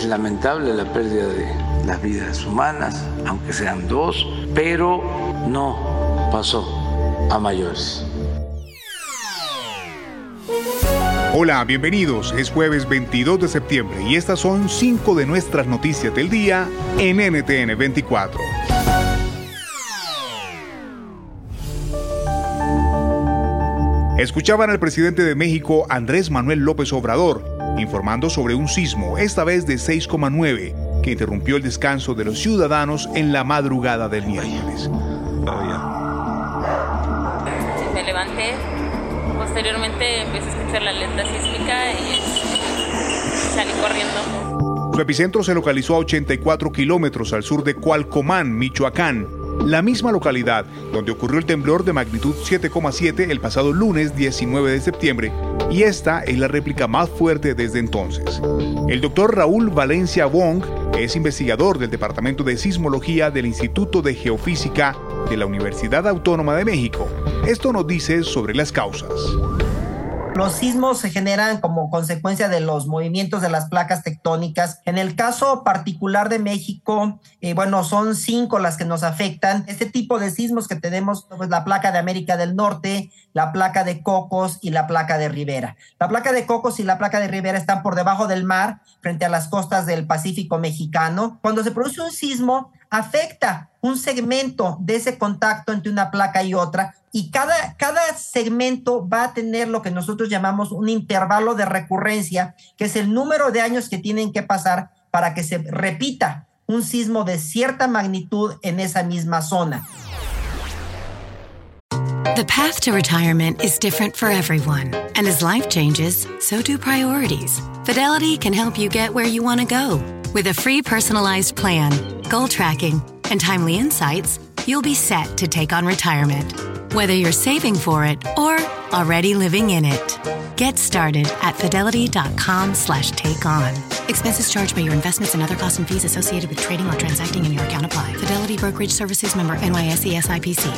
Es lamentable la pérdida de las vidas humanas, aunque sean dos, pero no pasó a mayores. Hola, bienvenidos. Es jueves 22 de septiembre y estas son cinco de nuestras noticias del día en NTN 24. Escuchaban al presidente de México, Andrés Manuel López Obrador, informando sobre un sismo, esta vez de 6,9, que interrumpió el descanso de los ciudadanos en la madrugada del miércoles. Me levanté, posteriormente empecé a escuchar la alerta sísmica y salí corriendo. Su epicentro se localizó a 84 kilómetros al sur de Cualcomán, Michoacán, la misma localidad donde ocurrió el temblor de magnitud 7,7 el pasado lunes 19 de septiembre, y esta es la réplica más fuerte desde entonces. El doctor Raúl Valencia Wong es investigador del Departamento de Sismología del Instituto de Geofísica de la Universidad Autónoma de México. Esto nos dice sobre las causas. Los sismos se generan como consecuencia de los movimientos de las placas tectónicas. En el caso particular de México, eh, bueno, son cinco las que nos afectan. Este tipo de sismos que tenemos, pues la placa de América del Norte, la placa de Cocos y la placa de Rivera. La placa de Cocos y la placa de Rivera están por debajo del mar, frente a las costas del Pacífico mexicano. Cuando se produce un sismo, afecta un segmento de ese contacto entre una placa y otra y cada, cada segmento va a tener lo que nosotros llamamos un intervalo de recurrencia, que es el número de años que tienen que pasar para que se repita un sismo de cierta magnitud en esa misma zona. The path to retirement is different for everyone, and as life changes, so do priorities. Fidelity can help you get where you want to go. With a free personalized plan, goal tracking, and timely insights, you'll be set to take on retirement whether you're saving for it or already living in it. Get started at fidelity.com slash take on. Expenses charged by your investments and other costs and fees associated with trading or transacting in your account apply. Fidelity Brokerage Services member NYSE SIPC.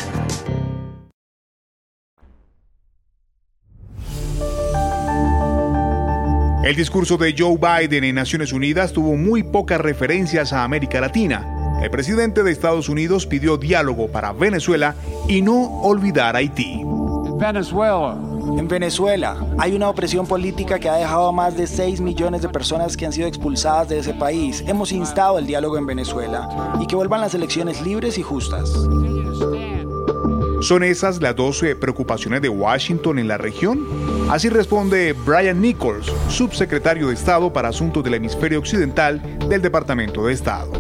El discurso de Joe Biden en Naciones Unidas tuvo muy pocas referencias a América Latina el presidente de Estados Unidos pidió diálogo para Venezuela y no olvidar Haití. Venezuela. En Venezuela hay una opresión política que ha dejado a más de 6 millones de personas que han sido expulsadas de ese país. Hemos instado el diálogo en Venezuela y que vuelvan las elecciones libres y justas. ¿Son esas las 12 preocupaciones de Washington en la región? Así responde Brian Nichols, subsecretario de Estado para Asuntos del Hemisferio Occidental del Departamento de Estado.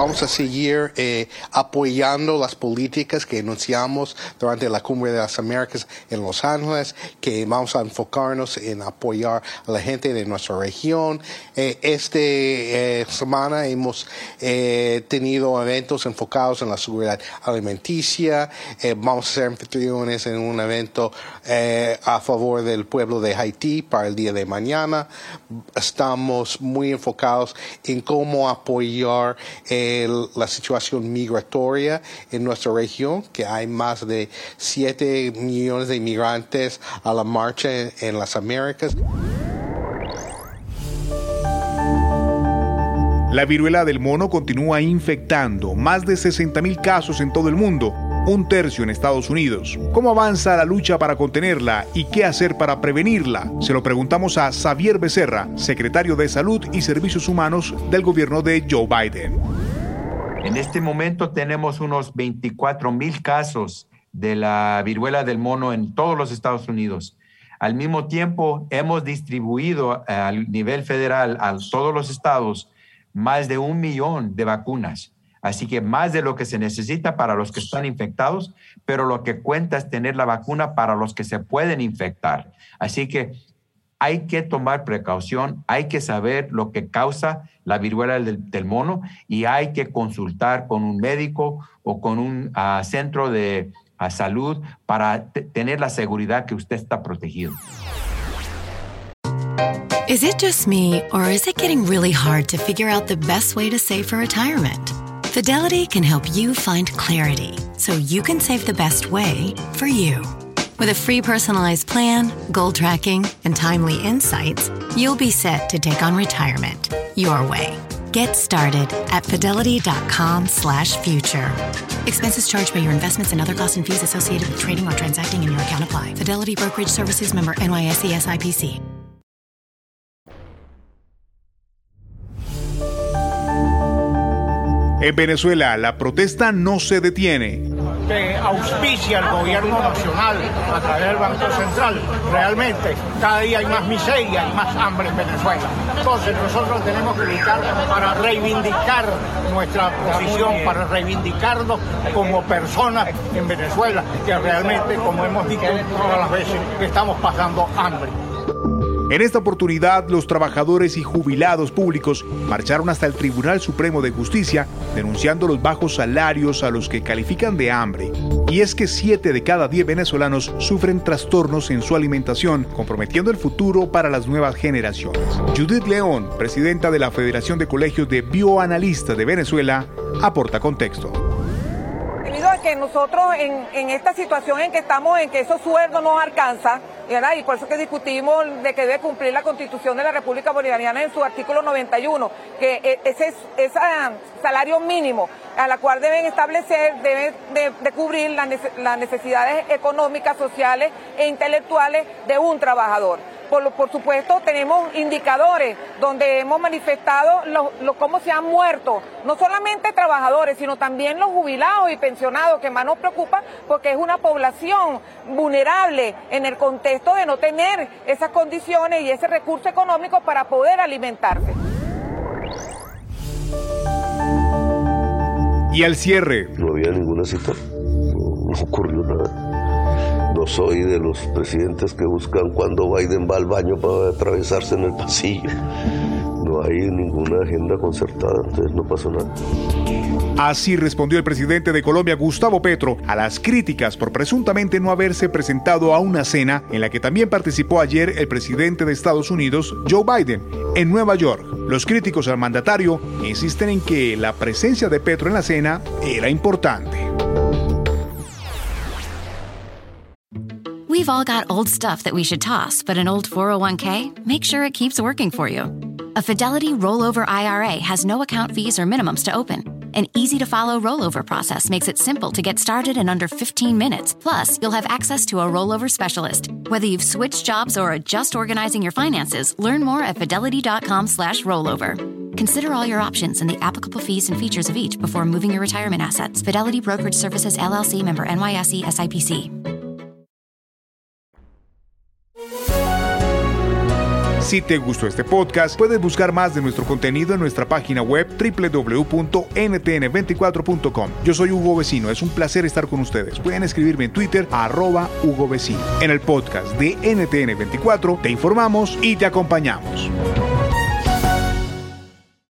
Vamos a seguir eh, apoyando las políticas que enunciamos durante la Cumbre de las Américas en Los Ángeles, que vamos a enfocarnos en apoyar a la gente de nuestra región. Eh, esta eh, semana hemos tenido eventos enfocados en la seguridad alimenticia. vamos a ser anfitriones en un evento a favor del pueblo de Haití para el día de mañana. Estamos muy enfocados en cómo apoyar la situación migratoria en nuestra región, que hay más de 7 millones de inmigrantes a la marcha en, las Américas. La viruela del mono continúa infectando más de 60 mil casos en todo el mundo un tercio en Estados Unidos. ¿Cómo avanza la lucha para contenerla y qué hacer para prevenirla? Se lo preguntamos a Xavier Becerra, secretario de Salud y Servicios Humanos del gobierno de Joe Biden. En este momento tenemos unos 24 mil casos de la viruela del mono en todos los Estados Unidos. Al mismo tiempo, hemos distribuido eh, al nivel federal a todos los estados más de un millón de vacunas. Así que más de lo que se necesita para los que están infectados, pero lo que cuenta es tener la vacuna para los que se pueden infectar. Así que hay que tomar precaución, hay que saber lo que causa la viruela del, mono y hay que consultar con un médico o con un ah, centro de ah, salud para tener la seguridad que usted está protegido. Is it just me or is it getting really hard to figure out the best way to save for retirement? Fidelity can help you find clarity so you can save the best way for you. With a free personalized plan, goal tracking, and timely insights, you'll be set to take on retirement your way. Get started at fidelity.com slash future. Expenses charged by your investments and other costs and fees associated with trading or transacting in your account apply. Fidelity Brokerage Services member NYSE SIPC. En Venezuela, la protesta no se detiene. Que auspicia el gobierno nacional a través del Banco Central. Realmente cada día hay más miseria y más hambre en Venezuela. Entonces nosotros tenemos que luchar para reivindicar nuestra posición, para reivindicarnos como personas en Venezuela, que realmente, como hemos dicho todas las veces, estamos pasando hambre. En esta oportunidad, los trabajadores y jubilados públicos marcharon hasta el Tribunal Supremo de Justicia denunciando los bajos salarios a los que califican de hambre. Y es que 7 de cada 10 venezolanos sufren trastornos en su alimentación, comprometiendo el futuro para las nuevas generaciones. Judith León, presidenta de la Federación de Colegios de Bioanalistas de Venezuela, aporta contexto debido a que nosotros en, en, esta situación en que estamos, en que esos sueldos no alcanzan, y por eso que discutimos de que debe cumplir la Constitución de la República Bolivariana en su artículo 91, que e, ese, ese salario mínimo a la cual deben establecer, debe de, de cubrir las necesidades económicas, sociales e intelectuales de un trabajador. Por, por, supuesto, tenemos indicadores donde hemos manifestado lo, lo, cómo se han muerto, no solamente trabajadores, sino también los jubilados y pensionados, que más nos preocupa porque es una población vulnerable en el contexto de no tener esas condiciones y ese recurso económico para poder alimentarse. Y al cierre. No había ninguna cita, no, no ocurrió nada. No soy de los presidentes que buscan cuando Biden va al baño para atravesarse en el pasillo. No hay ninguna agenda concertada, entonces no pasó nada. Así respondió el presidente de Colombia, Gustavo Petro, a las críticas por presuntamente no haberse presentado a una cena en la que también participó ayer el presidente de Estados Unidos, Joe Biden, en Nueva York. Los críticos al mandatario insisten en que la presencia de Petro en la cena era importante. We've all got old stuff that we should toss, but an old 401k, make sure it keeps working for you. A Fidelity rollover IRA has no account fees or minimums to open. An easy to follow rollover process makes it simple to get started in under 15 minutes. Plus, you'll have access to a rollover specialist. Whether you've switched jobs or are just organizing your finances, learn more at fidelity.com/slash rollover. Consider all your options and the applicable fees and features of each before moving your retirement assets. Fidelity Brokerage Services LLC member NYSE SIPC. Si te gustó este podcast, puedes buscar más de nuestro contenido en nuestra página web www.ntn24.com. Yo soy Hugo Vecino, es un placer estar con ustedes. Pueden escribirme en Twitter arroba Hugo Vecino. En el podcast de NTN24 te informamos y te acompañamos.